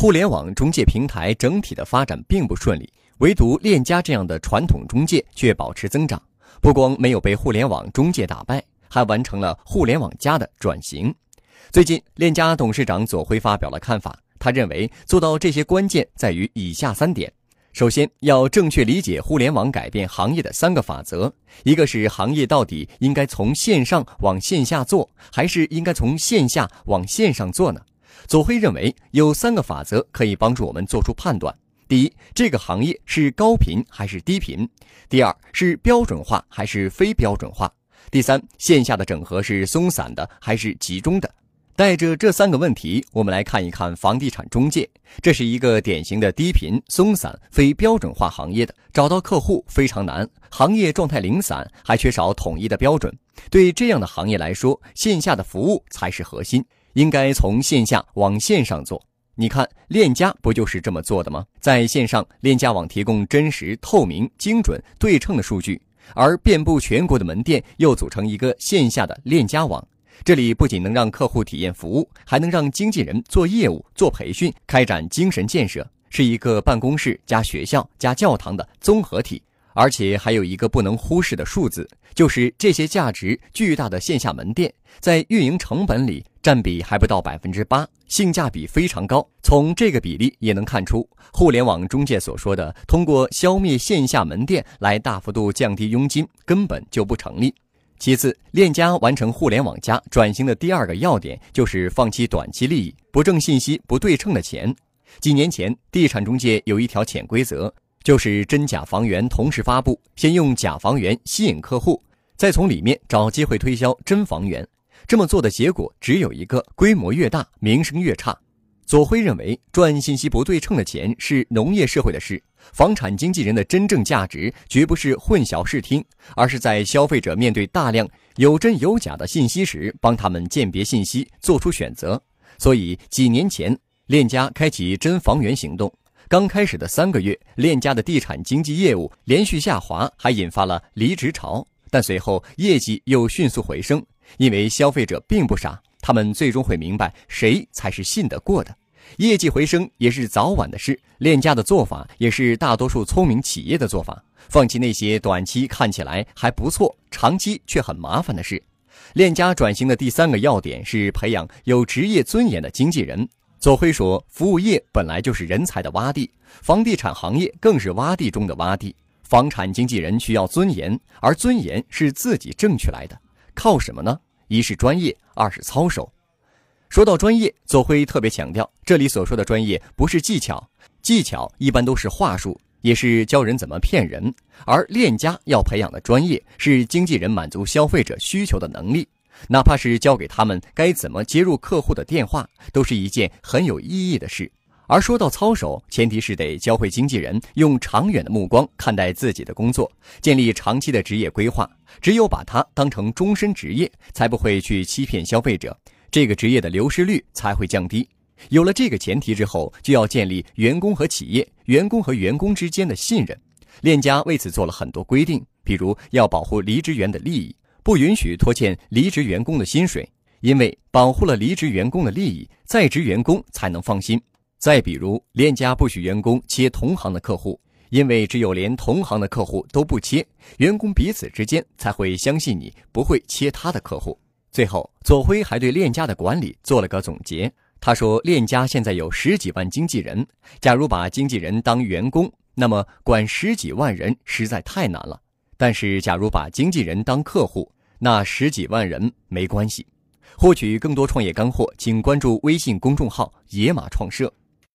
互联网中介平台整体的发展并不顺利，唯独链家这样的传统中介却保持增长。不光没有被互联网中介打败，还完成了互联网加的转型。最近，链家董事长左晖发表了看法，他认为做到这些关键在于以下三点：首先，要正确理解互联网改变行业的三个法则，一个是行业到底应该从线上往线下做，还是应该从线下往线上做呢？左晖认为有三个法则可以帮助我们做出判断：第一，这个行业是高频还是低频；第二，是标准化还是非标准化；第三，线下的整合是松散的还是集中的。带着这三个问题，我们来看一看房地产中介，这是一个典型的低频、松散、非标准化行业的，找到客户非常难，行业状态零散，还缺少统一的标准。对这样的行业来说，线下的服务才是核心。应该从线下往线上做，你看链家不就是这么做的吗？在线上，链家网提供真实、透明、精准、对称的数据，而遍布全国的门店又组成一个线下的链家网。这里不仅能让客户体验服务，还能让经纪人做业务、做培训、开展精神建设，是一个办公室加学校加教堂的综合体。而且还有一个不能忽视的数字，就是这些价值巨大的线下门店在运营成本里占比还不到百分之八，性价比非常高。从这个比例也能看出，互联网中介所说的通过消灭线下门店来大幅度降低佣金根本就不成立。其次，链家完成互联网加转型的第二个要点就是放弃短期利益，不挣信息不对称的钱。几年前，地产中介有一条潜规则。就是真假房源同时发布，先用假房源吸引客户，再从里面找机会推销真房源。这么做的结果只有一个：规模越大，名声越差。左晖认为，赚信息不对称的钱是农业社会的事，房产经纪人的真正价值绝不是混淆视听，而是在消费者面对大量有真有假的信息时，帮他们鉴别信息，做出选择。所以几年前，链家开启真房源行动。刚开始的三个月，链家的地产经纪业务连续下滑，还引发了离职潮。但随后业绩又迅速回升，因为消费者并不傻，他们最终会明白谁才是信得过的。业绩回升也是早晚的事，链家的做法也是大多数聪明企业的做法，放弃那些短期看起来还不错，长期却很麻烦的事。链家转型的第三个要点是培养有职业尊严的经纪人。左晖说：“服务业本来就是人才的洼地，房地产行业更是洼地中的洼地。房产经纪人需要尊严，而尊严是自己挣取来的。靠什么呢？一是专业，二是操守。说到专业，左晖特别强调，这里所说的专业不是技巧，技巧一般都是话术，也是教人怎么骗人。而链家要培养的专业，是经纪人满足消费者需求的能力。”哪怕是教给他们该怎么接入客户的电话，都是一件很有意义的事。而说到操守，前提是得教会经纪人用长远的目光看待自己的工作，建立长期的职业规划。只有把它当成终身职业，才不会去欺骗消费者，这个职业的流失率才会降低。有了这个前提之后，就要建立员工和企业、员工和员工之间的信任。链家为此做了很多规定，比如要保护离职员的利益。不允许拖欠离职员工的薪水，因为保护了离职员工的利益，在职员工才能放心。再比如，链家不许员工切同行的客户，因为只有连同行的客户都不切，员工彼此之间才会相信你不会切他的客户。最后，左晖还对链家的管理做了个总结。他说：“链家现在有十几万经纪人，假如把经纪人当员工，那么管十几万人实在太难了。但是，假如把经纪人当客户，那十几万人没关系。获取更多创业干货，请关注微信公众号“野马创社”。